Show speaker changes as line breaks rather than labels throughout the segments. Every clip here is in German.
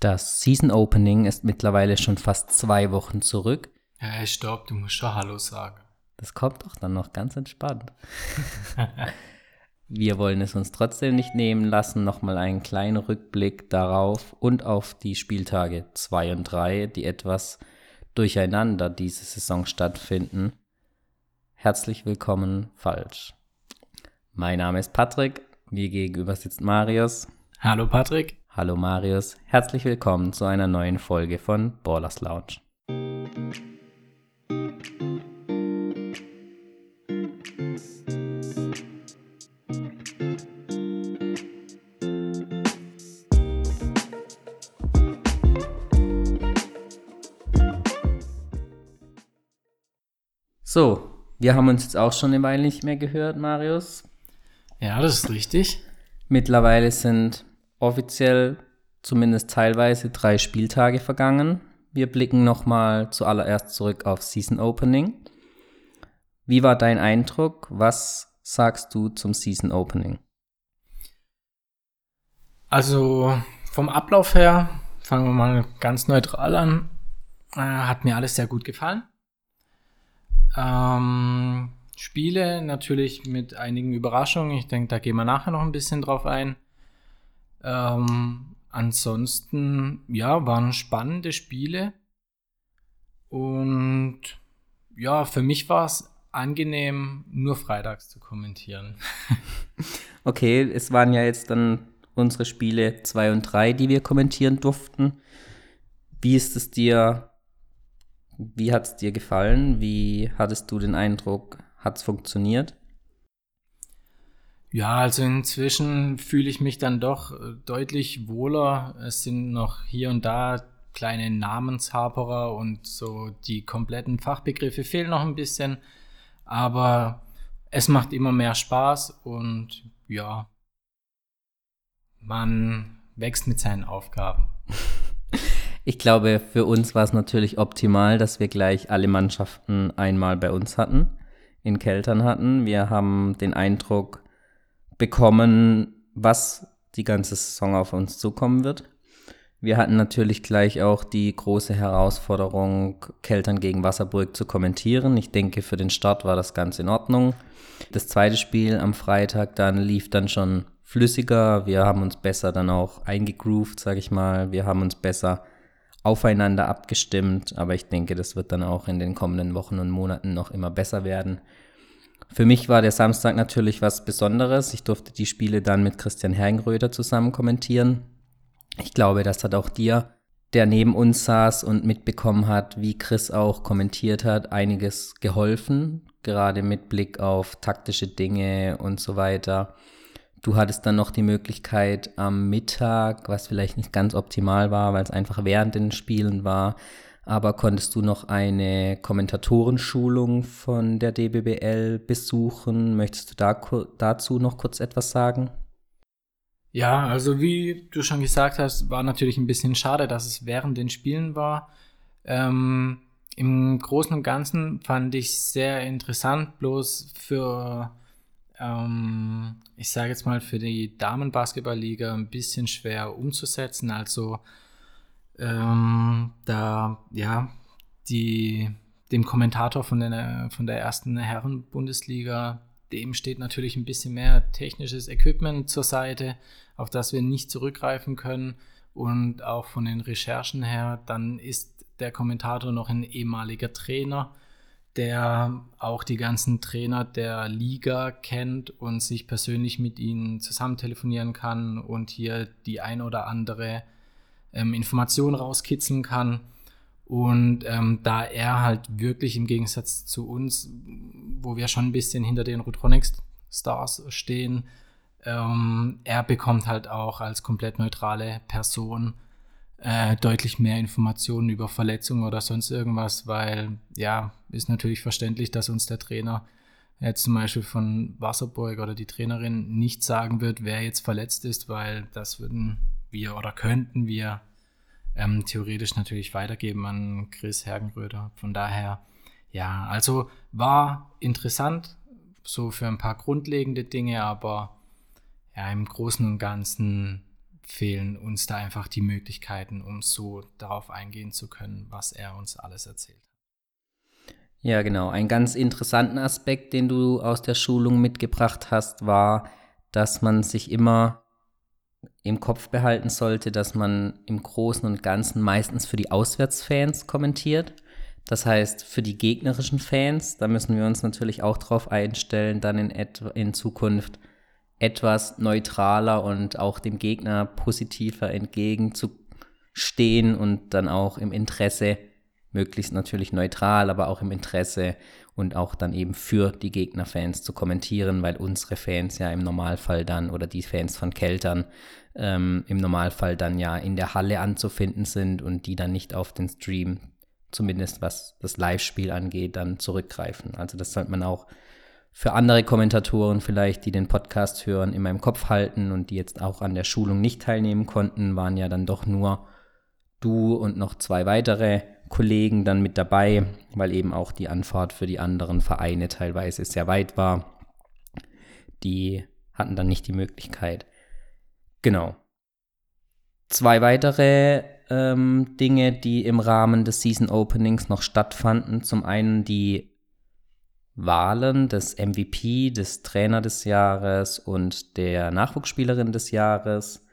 Das Season Opening ist mittlerweile schon fast zwei Wochen zurück.
Ja, stopp, du musst schon Hallo sagen.
Das kommt doch dann noch ganz entspannt. Wir wollen es uns trotzdem nicht nehmen lassen, nochmal einen kleinen Rückblick darauf und auf die Spieltage 2 und 3, die etwas durcheinander diese Saison stattfinden. Herzlich willkommen, falsch. Mein Name ist Patrick, mir gegenüber sitzt Marius.
Hallo Patrick.
Hallo Marius, herzlich willkommen zu einer neuen Folge von Ballers Lounge. So, wir haben uns jetzt auch schon eine Weile nicht mehr gehört, Marius.
Ja, das ist richtig.
Mittlerweile sind offiziell zumindest teilweise drei Spieltage vergangen. Wir blicken nochmal zuallererst zurück auf Season Opening. Wie war dein Eindruck? Was sagst du zum Season Opening?
Also vom Ablauf her, fangen wir mal ganz neutral an, äh, hat mir alles sehr gut gefallen. Ähm, Spiele natürlich mit einigen Überraschungen. Ich denke, da gehen wir nachher noch ein bisschen drauf ein. Ähm, ansonsten, ja, waren spannende Spiele. Und ja, für mich war es angenehm, nur freitags zu kommentieren.
okay, es waren ja jetzt dann unsere Spiele 2 und 3, die wir kommentieren durften. Wie ist es dir, wie hat es dir gefallen? Wie hattest du den Eindruck, hat es funktioniert?
Ja, also inzwischen fühle ich mich dann doch äh, deutlich wohler. Es sind noch hier und da kleine Namenshaperer und so die kompletten Fachbegriffe fehlen noch ein bisschen. Aber es macht immer mehr Spaß und ja, man wächst mit seinen Aufgaben.
Ich glaube, für uns war es natürlich optimal, dass wir gleich alle Mannschaften einmal bei uns hatten, in Keltern hatten. Wir haben den Eindruck, bekommen, was die ganze Saison auf uns zukommen wird. Wir hatten natürlich gleich auch die große Herausforderung, Keltern gegen Wasserburg zu kommentieren. Ich denke, für den Start war das ganz in Ordnung. Das zweite Spiel am Freitag dann lief dann schon flüssiger. Wir haben uns besser dann auch eingegroovt, sage ich mal. Wir haben uns besser aufeinander abgestimmt. Aber ich denke, das wird dann auch in den kommenden Wochen und Monaten noch immer besser werden. Für mich war der Samstag natürlich was Besonderes. Ich durfte die Spiele dann mit Christian Hergenröder zusammen kommentieren. Ich glaube, das hat auch dir, der neben uns saß und mitbekommen hat, wie Chris auch kommentiert hat, einiges geholfen, gerade mit Blick auf taktische Dinge und so weiter. Du hattest dann noch die Möglichkeit am Mittag, was vielleicht nicht ganz optimal war, weil es einfach während den Spielen war, aber konntest du noch eine Kommentatorenschulung von der DBBL besuchen? Möchtest du da, dazu noch kurz etwas sagen?
Ja, also wie du schon gesagt hast, war natürlich ein bisschen schade, dass es während den Spielen war. Ähm, Im Großen und Ganzen fand ich sehr interessant, bloß für, ähm, ich sage jetzt mal, für die Damenbasketballliga ein bisschen schwer umzusetzen. Also ähm, da ja die dem Kommentator von der, von der ersten Herren-Bundesliga, dem steht natürlich ein bisschen mehr technisches Equipment zur Seite, auf das wir nicht zurückgreifen können. Und auch von den Recherchen her, dann ist der Kommentator noch ein ehemaliger Trainer, der auch die ganzen Trainer der Liga kennt und sich persönlich mit ihnen zusammen telefonieren kann und hier die ein oder andere ähm, Informationen rauskitzeln kann. Und ähm, da er halt wirklich im Gegensatz zu uns, wo wir schon ein bisschen hinter den Rotronics Stars stehen, ähm, er bekommt halt auch als komplett neutrale Person äh, deutlich mehr Informationen über Verletzungen oder sonst irgendwas, weil ja, ist natürlich verständlich, dass uns der Trainer jetzt zum Beispiel von Wasserburg oder die Trainerin nicht sagen wird, wer jetzt verletzt ist, weil das würden wir oder könnten wir ähm, theoretisch natürlich weitergeben an Chris Hergenröder. Von daher, ja, also war interessant, so für ein paar grundlegende Dinge, aber ja, im Großen und Ganzen fehlen uns da einfach die Möglichkeiten, um so darauf eingehen zu können, was er uns alles erzählt.
Ja, genau. Ein ganz interessanten Aspekt, den du aus der Schulung mitgebracht hast, war, dass man sich immer im Kopf behalten sollte, dass man im Großen und Ganzen meistens für die Auswärtsfans kommentiert. Das heißt, für die gegnerischen Fans, da müssen wir uns natürlich auch darauf einstellen, dann in, in Zukunft etwas neutraler und auch dem Gegner positiver entgegenzustehen und dann auch im Interesse, möglichst natürlich neutral, aber auch im Interesse und auch dann eben für die Gegnerfans zu kommentieren, weil unsere Fans ja im Normalfall dann oder die Fans von Keltern ähm, im Normalfall dann ja in der Halle anzufinden sind und die dann nicht auf den Stream, zumindest was das Live-Spiel angeht, dann zurückgreifen. Also das sollte man auch für andere Kommentatoren vielleicht, die den Podcast hören, in meinem Kopf halten und die jetzt auch an der Schulung nicht teilnehmen konnten, waren ja dann doch nur du und noch zwei weitere Kollegen dann mit dabei, weil eben auch die Anfahrt für die anderen Vereine teilweise sehr weit war. Die hatten dann nicht die Möglichkeit. Genau. Zwei weitere ähm, Dinge, die im Rahmen des Season Openings noch stattfanden. Zum einen die Wahlen des MVP, des Trainer des Jahres und der Nachwuchsspielerin des Jahres.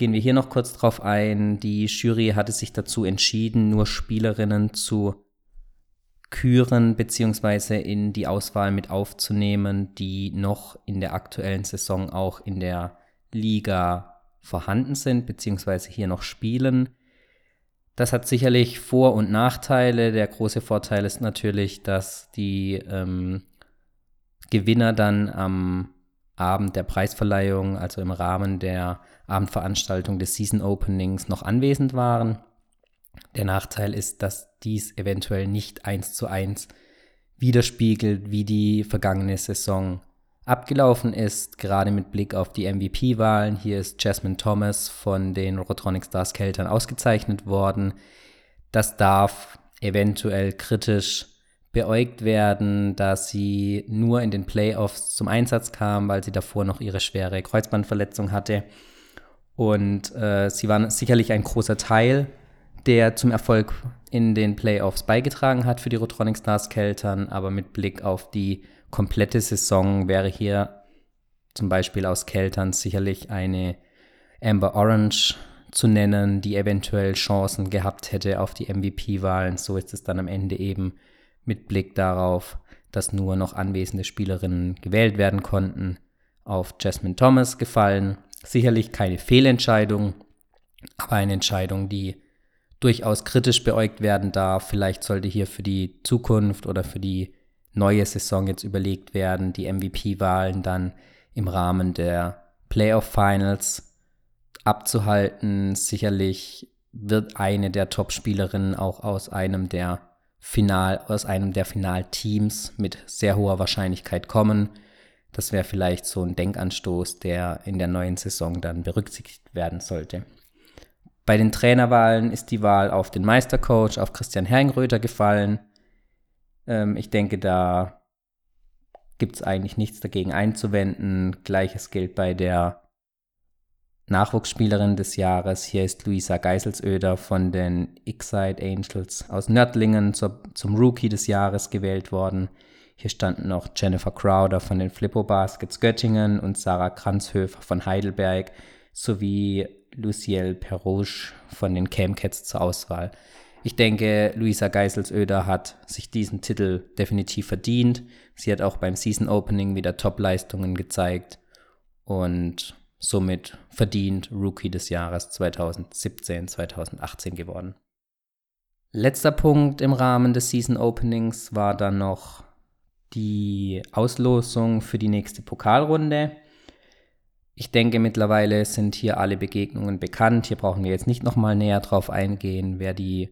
Gehen wir hier noch kurz drauf ein. Die Jury hatte sich dazu entschieden, nur Spielerinnen zu küren bzw. in die Auswahl mit aufzunehmen, die noch in der aktuellen Saison auch in der Liga vorhanden sind bzw. hier noch spielen. Das hat sicherlich Vor- und Nachteile. Der große Vorteil ist natürlich, dass die ähm, Gewinner dann am Abend der Preisverleihung, also im Rahmen der Abendveranstaltung des Season Openings, noch anwesend waren. Der Nachteil ist, dass dies eventuell nicht eins zu eins widerspiegelt, wie die vergangene Saison abgelaufen ist, gerade mit Blick auf die MVP-Wahlen. Hier ist Jasmine Thomas von den Rotronic Stars Keltern ausgezeichnet worden. Das darf eventuell kritisch beäugt werden, da sie nur in den Playoffs zum Einsatz kam, weil sie davor noch ihre schwere Kreuzbandverletzung hatte. Und äh, sie waren sicherlich ein großer Teil, der zum Erfolg in den Playoffs beigetragen hat für die Rotronic Stars Keltern, aber mit Blick auf die komplette Saison wäre hier zum Beispiel aus Keltern sicherlich eine Amber Orange zu nennen, die eventuell Chancen gehabt hätte auf die MVP-Wahlen. So ist es dann am Ende eben mit Blick darauf, dass nur noch anwesende Spielerinnen gewählt werden konnten, auf Jasmine Thomas gefallen. Sicherlich keine Fehlentscheidung, aber eine Entscheidung, die durchaus kritisch beäugt werden darf. Vielleicht sollte hier für die Zukunft oder für die neue Saison jetzt überlegt werden, die MVP-Wahlen dann im Rahmen der Playoff Finals abzuhalten. Sicherlich wird eine der Top-Spielerinnen auch aus einem der Final, aus einem der Finalteams mit sehr hoher Wahrscheinlichkeit kommen. Das wäre vielleicht so ein Denkanstoß, der in der neuen Saison dann berücksichtigt werden sollte. Bei den Trainerwahlen ist die Wahl auf den Meistercoach, auf Christian Herrengröter gefallen. Ähm, ich denke, da gibt es eigentlich nichts dagegen einzuwenden. Gleiches gilt bei der Nachwuchsspielerin des Jahres. Hier ist Luisa Geiselsöder von den Excite Angels aus Nördlingen zur, zum Rookie des Jahres gewählt worden. Hier standen noch Jennifer Crowder von den Flippo Baskets Göttingen und Sarah Kranzhöfer von Heidelberg sowie Lucielle Perouche von den Camcats zur Auswahl. Ich denke, Luisa Geiselsöder hat sich diesen Titel definitiv verdient. Sie hat auch beim Season Opening wieder Top-Leistungen gezeigt und somit verdient Rookie des Jahres 2017, 2018 geworden. Letzter Punkt im Rahmen des Season Openings war dann noch die Auslosung für die nächste Pokalrunde. Ich denke, mittlerweile sind hier alle Begegnungen bekannt. Hier brauchen wir jetzt nicht nochmal näher drauf eingehen. Wer die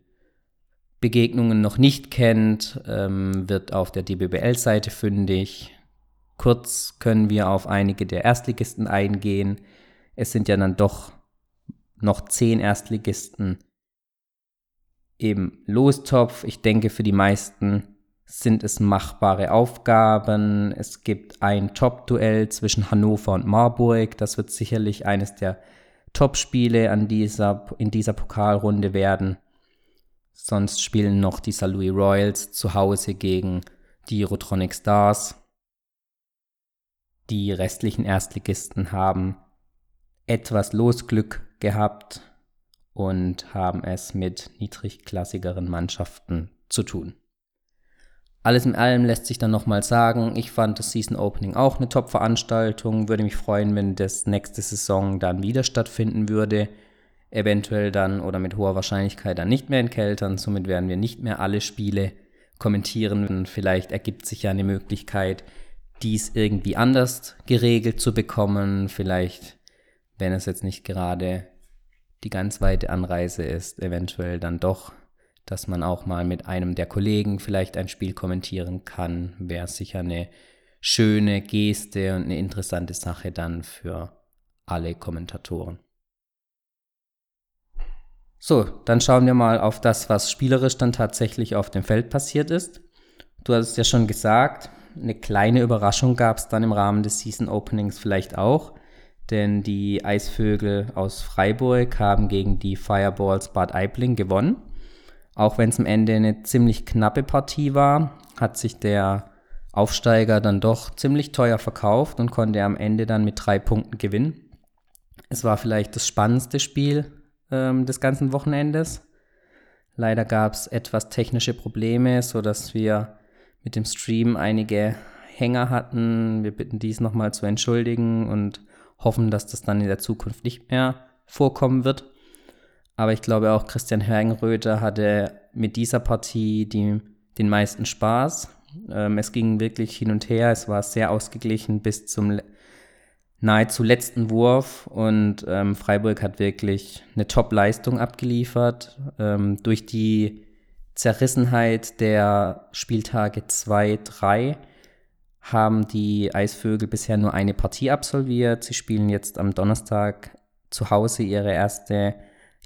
Begegnungen noch nicht kennt, ähm, wird auf der DBBL-Seite fündig. Kurz können wir auf einige der Erstligisten eingehen. Es sind ja dann doch noch zehn Erstligisten im Lostopf. Ich denke, für die meisten sind es machbare Aufgaben. Es gibt ein Top-Duell zwischen Hannover und Marburg. Das wird sicherlich eines der Topspiele dieser, in dieser Pokalrunde werden. Sonst spielen noch die St. Louis Royals zu Hause gegen die Rotronic Stars. Die restlichen Erstligisten haben etwas Losglück gehabt und haben es mit niedrigklassigeren Mannschaften zu tun. Alles in allem lässt sich dann nochmal sagen, ich fand das Season Opening auch eine Top-Veranstaltung, würde mich freuen, wenn das nächste Saison dann wieder stattfinden würde, eventuell dann oder mit hoher Wahrscheinlichkeit dann nicht mehr in Keltern, somit werden wir nicht mehr alle Spiele kommentieren. Vielleicht ergibt sich ja eine Möglichkeit, dies irgendwie anders geregelt zu bekommen, vielleicht, wenn es jetzt nicht gerade die ganz weite Anreise ist, eventuell dann doch dass man auch mal mit einem der Kollegen vielleicht ein Spiel kommentieren kann, wäre sicher eine schöne Geste und eine interessante Sache dann für alle Kommentatoren. So, dann schauen wir mal auf das, was spielerisch dann tatsächlich auf dem Feld passiert ist. Du hast es ja schon gesagt, eine kleine Überraschung gab es dann im Rahmen des Season Openings vielleicht auch, denn die Eisvögel aus Freiburg haben gegen die Fireballs Bad Aibling gewonnen. Auch wenn es am Ende eine ziemlich knappe Partie war, hat sich der Aufsteiger dann doch ziemlich teuer verkauft und konnte am Ende dann mit drei Punkten gewinnen. Es war vielleicht das spannendste Spiel ähm, des ganzen Wochenendes. Leider gab es etwas technische Probleme, sodass wir mit dem Stream einige Hänger hatten. Wir bitten dies nochmal zu entschuldigen und hoffen, dass das dann in der Zukunft nicht mehr vorkommen wird. Aber ich glaube auch Christian Hergenröther hatte mit dieser Partie die, den meisten Spaß. Ähm, es ging wirklich hin und her. Es war sehr ausgeglichen bis zum nahezu letzten Wurf und ähm, Freiburg hat wirklich eine Top-Leistung abgeliefert. Ähm, durch die Zerrissenheit der Spieltage 2, 3 haben die Eisvögel bisher nur eine Partie absolviert. Sie spielen jetzt am Donnerstag zu Hause ihre erste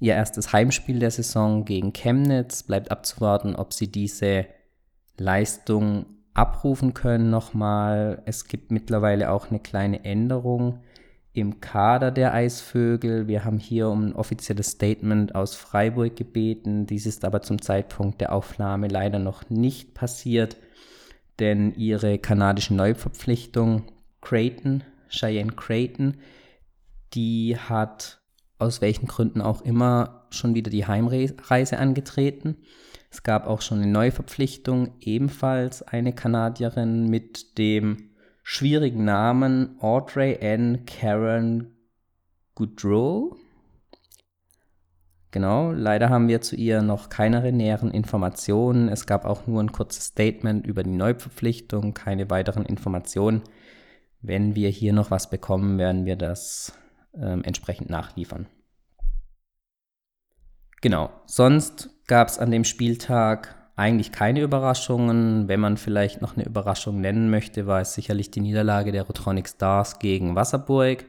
ihr erstes Heimspiel der Saison gegen Chemnitz. Bleibt abzuwarten, ob sie diese Leistung abrufen können nochmal. Es gibt mittlerweile auch eine kleine Änderung im Kader der Eisvögel. Wir haben hier um ein offizielles Statement aus Freiburg gebeten. Dies ist aber zum Zeitpunkt der Aufnahme leider noch nicht passiert, denn ihre kanadische Neuverpflichtung Creighton, Cheyenne Creighton, die hat aus welchen Gründen auch immer schon wieder die Heimreise angetreten. Es gab auch schon eine Neuverpflichtung, ebenfalls eine Kanadierin mit dem schwierigen Namen Audrey N. Karen Goodrow. Genau, leider haben wir zu ihr noch keine näheren Informationen. Es gab auch nur ein kurzes Statement über die Neuverpflichtung, keine weiteren Informationen. Wenn wir hier noch was bekommen, werden wir das ähm, entsprechend nachliefern. Genau, sonst gab es an dem Spieltag eigentlich keine Überraschungen. Wenn man vielleicht noch eine Überraschung nennen möchte, war es sicherlich die Niederlage der Rotronic Stars gegen Wasserburg.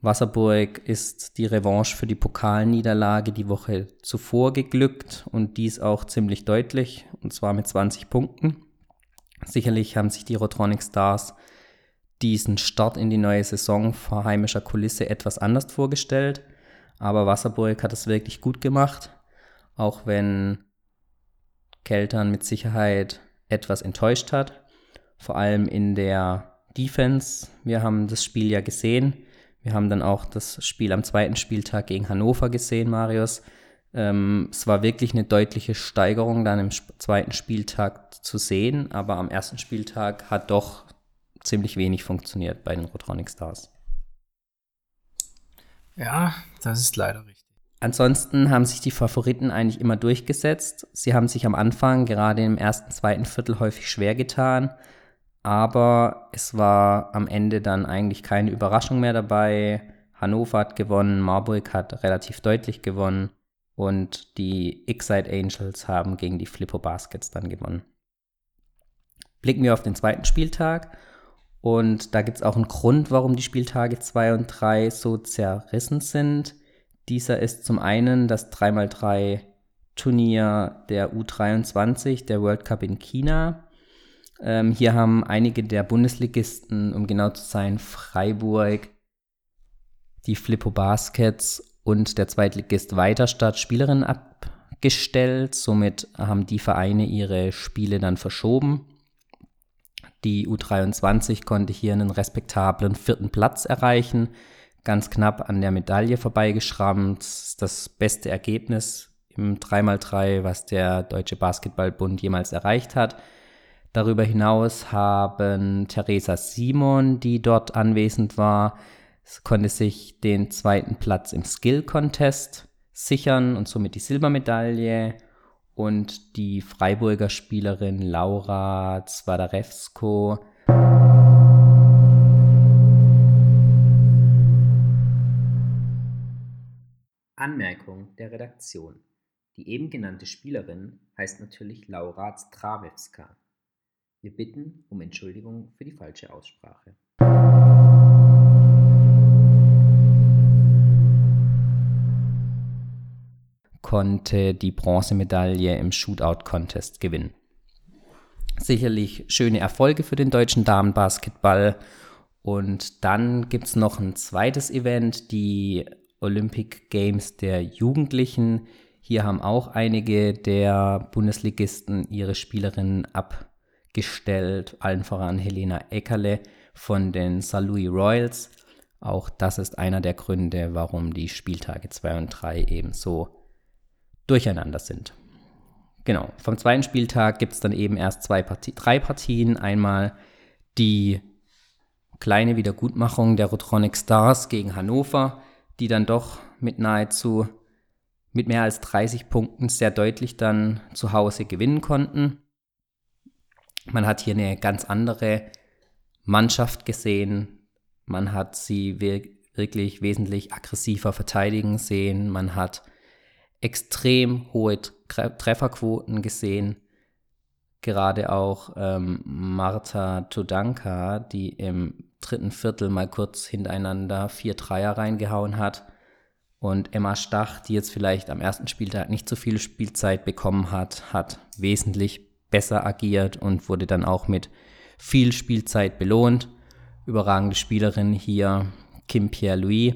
Wasserburg ist die Revanche für die Pokalniederlage die Woche zuvor geglückt und dies auch ziemlich deutlich, und zwar mit 20 Punkten. Sicherlich haben sich die Rotronic Stars diesen Start in die neue Saison vor heimischer Kulisse etwas anders vorgestellt. Aber Wasserburg hat es wirklich gut gemacht, auch wenn Keltern mit Sicherheit etwas enttäuscht hat. Vor allem in der Defense. Wir haben das Spiel ja gesehen. Wir haben dann auch das Spiel am zweiten Spieltag gegen Hannover gesehen, Marius. Ähm, es war wirklich eine deutliche Steigerung dann im zweiten Spieltag zu sehen, aber am ersten Spieltag hat doch ziemlich wenig funktioniert bei den Rotronic Stars.
Ja, das ist leider richtig.
Ansonsten haben sich die Favoriten eigentlich immer durchgesetzt. Sie haben sich am Anfang, gerade im ersten, zweiten Viertel, häufig schwer getan. Aber es war am Ende dann eigentlich keine Überraschung mehr dabei. Hannover hat gewonnen, Marburg hat relativ deutlich gewonnen und die X-Side Angels haben gegen die Flippo Baskets dann gewonnen. Blicken wir auf den zweiten Spieltag und da gibt es auch einen Grund, warum die Spieltage 2 und 3 so zerrissen sind. Dieser ist zum einen das 3x3 Turnier der U23, der World Cup in China. Ähm, hier haben einige der Bundesligisten, um genau zu sein, Freiburg, die Flippo Baskets und der Zweitligist Weiterstadt Spielerinnen abgestellt. Somit haben die Vereine ihre Spiele dann verschoben. Die U23 konnte hier einen respektablen vierten Platz erreichen, ganz knapp an der Medaille vorbeigeschrammt. Das beste Ergebnis im 3x3, was der Deutsche Basketballbund jemals erreicht hat. Darüber hinaus haben Theresa Simon, die dort anwesend war, konnte sich den zweiten Platz im Skill Contest sichern und somit die Silbermedaille. Und die Freiburger Spielerin Laura Zwadarewsko Anmerkung der Redaktion. Die eben genannte Spielerin heißt natürlich Laura Strawewska. Wir bitten um Entschuldigung für die falsche Aussprache. Konnte die Bronzemedaille im Shootout-Contest gewinnen. Sicherlich schöne Erfolge für den deutschen Damenbasketball. Und dann gibt es noch ein zweites Event, die Olympic Games der Jugendlichen. Hier haben auch einige der Bundesligisten ihre Spielerinnen abgestellt, allen voran Helena Eckerle von den St. Louis Royals. Auch das ist einer der Gründe, warum die Spieltage 2 und 3 eben so durcheinander sind. Genau, vom zweiten Spieltag gibt es dann eben erst zwei Partie drei Partien. Einmal die kleine Wiedergutmachung der Rotronic Stars gegen Hannover, die dann doch mit nahezu mit mehr als 30 Punkten sehr deutlich dann zu Hause gewinnen konnten. Man hat hier eine ganz andere Mannschaft gesehen. Man hat sie wirklich wesentlich aggressiver verteidigen sehen. Man hat extrem hohe Trefferquoten gesehen. Gerade auch ähm, Marta Tudanka, die im dritten Viertel mal kurz hintereinander vier Dreier reingehauen hat und Emma Stach, die jetzt vielleicht am ersten Spieltag nicht so viel Spielzeit bekommen hat, hat wesentlich besser agiert und wurde dann auch mit viel Spielzeit belohnt. Überragende Spielerin hier, Kim Pierre-Louis.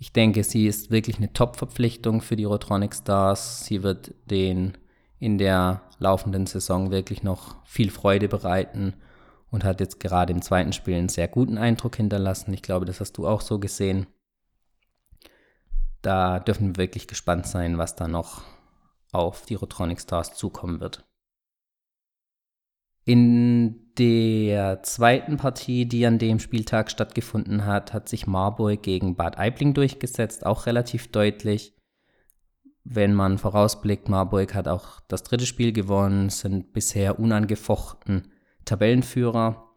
Ich denke, sie ist wirklich eine Top-Verpflichtung für die Rotronic Stars. Sie wird den in der laufenden Saison wirklich noch viel Freude bereiten und hat jetzt gerade im zweiten Spiel einen sehr guten Eindruck hinterlassen. Ich glaube, das hast du auch so gesehen da dürfen wir wirklich gespannt sein, was da noch auf die Rotronic Stars zukommen wird. In der zweiten Partie, die an dem Spieltag stattgefunden hat, hat sich Marburg gegen Bad Aibling durchgesetzt, auch relativ deutlich. Wenn man vorausblickt, Marburg hat auch das dritte Spiel gewonnen, sind bisher unangefochten Tabellenführer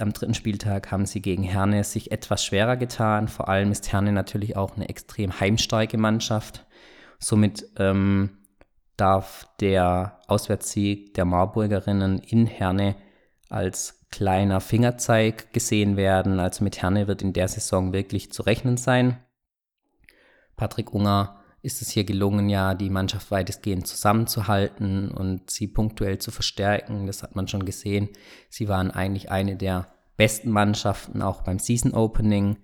am dritten Spieltag haben sie gegen Herne sich etwas schwerer getan. Vor allem ist Herne natürlich auch eine extrem heimstarke Mannschaft. Somit ähm, darf der Auswärtssieg der Marburgerinnen in Herne als kleiner Fingerzeig gesehen werden. Also mit Herne wird in der Saison wirklich zu rechnen sein. Patrick Unger ist es hier gelungen, ja, die Mannschaft weitestgehend zusammenzuhalten und sie punktuell zu verstärken. Das hat man schon gesehen. Sie waren eigentlich eine der besten Mannschaften, auch beim Season Opening.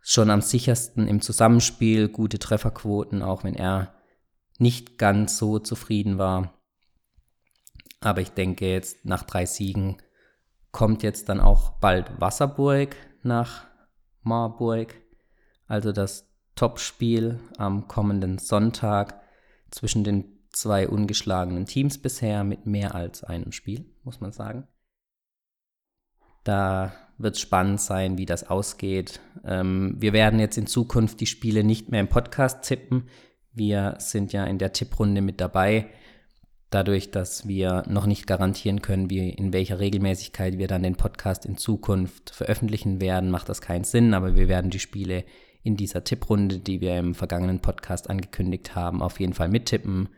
Schon am sichersten im Zusammenspiel, gute Trefferquoten, auch wenn er nicht ganz so zufrieden war. Aber ich denke, jetzt nach drei Siegen kommt jetzt dann auch bald Wasserburg nach Marburg. Also das Topspiel am kommenden Sonntag zwischen den zwei ungeschlagenen Teams bisher mit mehr als einem Spiel, muss man sagen. Da wird es spannend sein, wie das ausgeht. Ähm, wir werden jetzt in Zukunft die Spiele nicht mehr im Podcast tippen. Wir sind ja in der Tipprunde mit dabei. Dadurch, dass wir noch nicht garantieren können, wie, in welcher Regelmäßigkeit wir dann den Podcast in Zukunft veröffentlichen werden, macht das keinen Sinn. Aber wir werden die Spiele in dieser Tipprunde, die wir im vergangenen Podcast angekündigt haben, auf jeden Fall mittippen.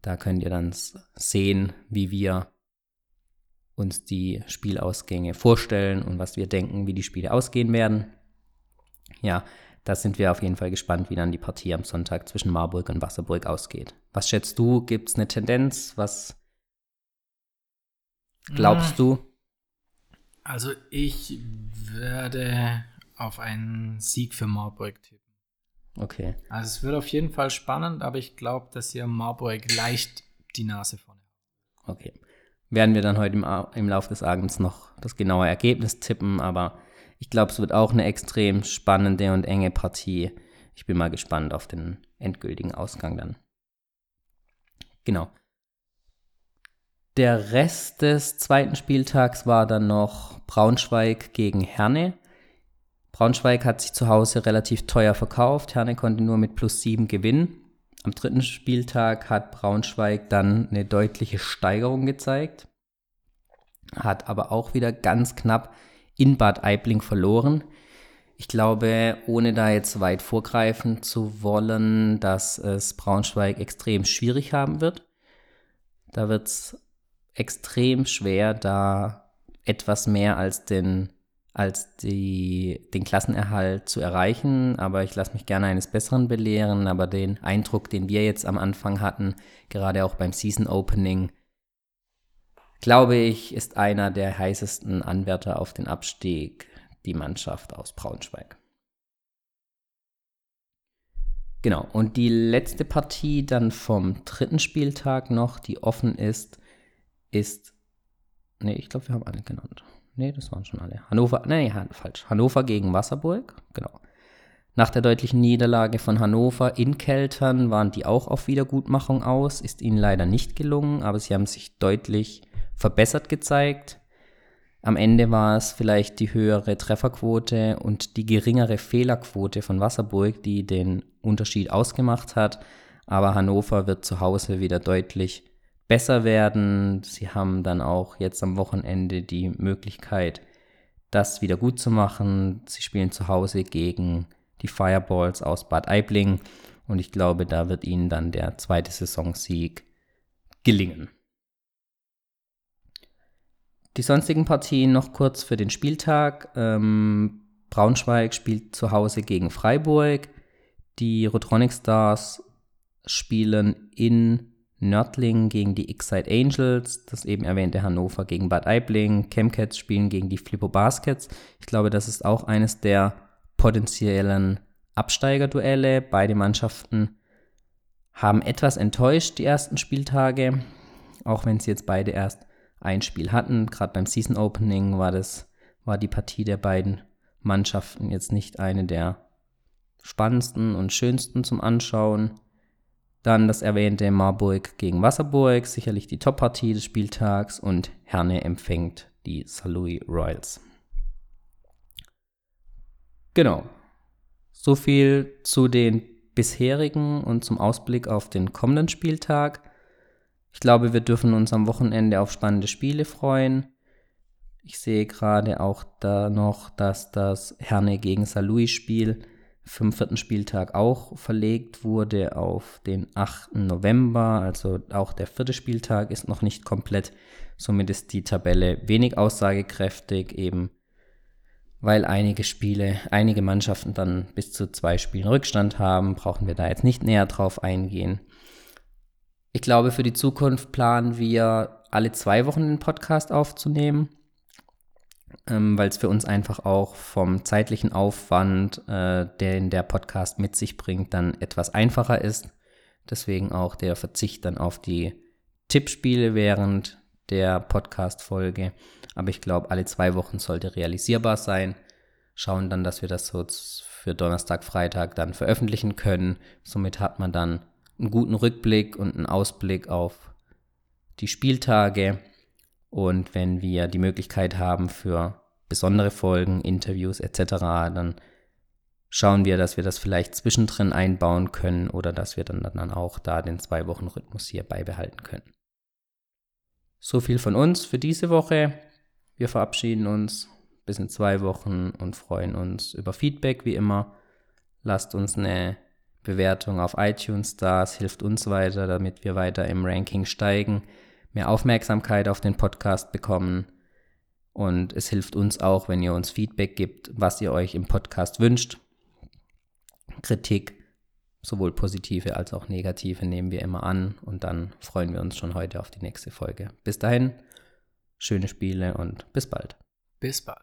Da könnt ihr dann sehen, wie wir uns die Spielausgänge vorstellen und was wir denken, wie die Spiele ausgehen werden. Ja, da sind wir auf jeden Fall gespannt, wie dann die Partie am Sonntag zwischen Marburg und Wasserburg ausgeht. Was schätzt du? Gibt es eine Tendenz? Was glaubst hm. du?
Also ich werde auf einen Sieg für Marburg tippen.
Okay.
Also es wird auf jeden Fall spannend, aber ich glaube, dass hier Marburg leicht die Nase vorne
hat. Okay. Werden wir dann heute im, im Laufe des Abends noch das genaue Ergebnis tippen, aber ich glaube, es wird auch eine extrem spannende und enge Partie. Ich bin mal gespannt auf den endgültigen Ausgang dann. Genau. Der Rest des zweiten Spieltags war dann noch Braunschweig gegen Herne. Braunschweig hat sich zu Hause relativ teuer verkauft. Herne konnte nur mit plus 7 gewinnen. Am dritten Spieltag hat Braunschweig dann eine deutliche Steigerung gezeigt, hat aber auch wieder ganz knapp in Bad Aibling verloren. Ich glaube, ohne da jetzt weit vorgreifen zu wollen, dass es Braunschweig extrem schwierig haben wird. Da wird es extrem schwer, da etwas mehr als den, als die, den Klassenerhalt zu erreichen. Aber ich lasse mich gerne eines Besseren belehren. Aber den Eindruck, den wir jetzt am Anfang hatten, gerade auch beim Season Opening, glaube ich, ist einer der heißesten Anwärter auf den Abstieg die Mannschaft aus Braunschweig. Genau, und die letzte Partie dann vom dritten Spieltag noch, die offen ist, ist. Ne, ich glaube, wir haben alle genannt. Ne, das waren schon alle. Hannover, nee, falsch. Hannover gegen Wasserburg, genau. Nach der deutlichen Niederlage von Hannover in Keltern waren die auch auf Wiedergutmachung aus. Ist ihnen leider nicht gelungen, aber sie haben sich deutlich verbessert gezeigt. Am Ende war es vielleicht die höhere Trefferquote und die geringere Fehlerquote von Wasserburg, die den Unterschied ausgemacht hat. Aber Hannover wird zu Hause wieder deutlich besser werden. Sie haben dann auch jetzt am Wochenende die Möglichkeit, das wieder gut zu machen. Sie spielen zu Hause gegen die Fireballs aus Bad Aibling und ich glaube, da wird ihnen dann der zweite Saisonsieg gelingen. Die sonstigen Partien noch kurz für den Spieltag. Ähm, Braunschweig spielt zu Hause gegen Freiburg. Die Rotronic Stars spielen in Nördling gegen die X-Side Angels, das eben erwähnte Hannover gegen Bad Aibling, Chemcats spielen gegen die Flippo Baskets. Ich glaube, das ist auch eines der potenziellen Absteigerduelle. Beide Mannschaften haben etwas enttäuscht die ersten Spieltage, auch wenn sie jetzt beide erst ein Spiel hatten. Gerade beim Season Opening war das war die Partie der beiden Mannschaften jetzt nicht eine der spannendsten und schönsten zum Anschauen. Dann das erwähnte Marburg gegen Wasserburg, sicherlich die Top-Partie des Spieltags und Herne empfängt die Saarlouis Royals. Genau. So viel zu den bisherigen und zum Ausblick auf den kommenden Spieltag. Ich glaube, wir dürfen uns am Wochenende auf spannende Spiele freuen. Ich sehe gerade auch da noch, dass das Herne gegen Saarlouis Spiel vom vierten Spieltag auch verlegt wurde auf den 8. November. Also auch der vierte Spieltag ist noch nicht komplett. Somit ist die Tabelle wenig aussagekräftig, eben weil einige Spiele, einige Mannschaften dann bis zu zwei Spielen Rückstand haben, brauchen wir da jetzt nicht näher drauf eingehen. Ich glaube, für die Zukunft planen wir alle zwei Wochen den Podcast aufzunehmen ähm, weil es für uns einfach auch vom zeitlichen Aufwand, äh, den der Podcast mit sich bringt, dann etwas einfacher ist. Deswegen auch der Verzicht dann auf die Tippspiele während der Podcast-Folge. Aber ich glaube, alle zwei Wochen sollte realisierbar sein. Schauen dann, dass wir das so für Donnerstag, Freitag dann veröffentlichen können. Somit hat man dann einen guten Rückblick und einen Ausblick auf die Spieltage und wenn wir die Möglichkeit haben für besondere Folgen, Interviews etc., dann schauen wir, dass wir das vielleicht zwischendrin einbauen können oder dass wir dann, dann auch da den Zwei-Wochen-Rhythmus hier beibehalten können. So viel von uns für diese Woche. Wir verabschieden uns bis in zwei Wochen und freuen uns über Feedback wie immer. Lasst uns eine Bewertung auf iTunes da, es hilft uns weiter, damit wir weiter im Ranking steigen mehr Aufmerksamkeit auf den Podcast bekommen. Und es hilft uns auch, wenn ihr uns Feedback gibt, was ihr euch im Podcast wünscht. Kritik, sowohl positive als auch negative, nehmen wir immer an. Und dann freuen wir uns schon heute auf die nächste Folge. Bis dahin, schöne Spiele und bis bald.
Bis bald.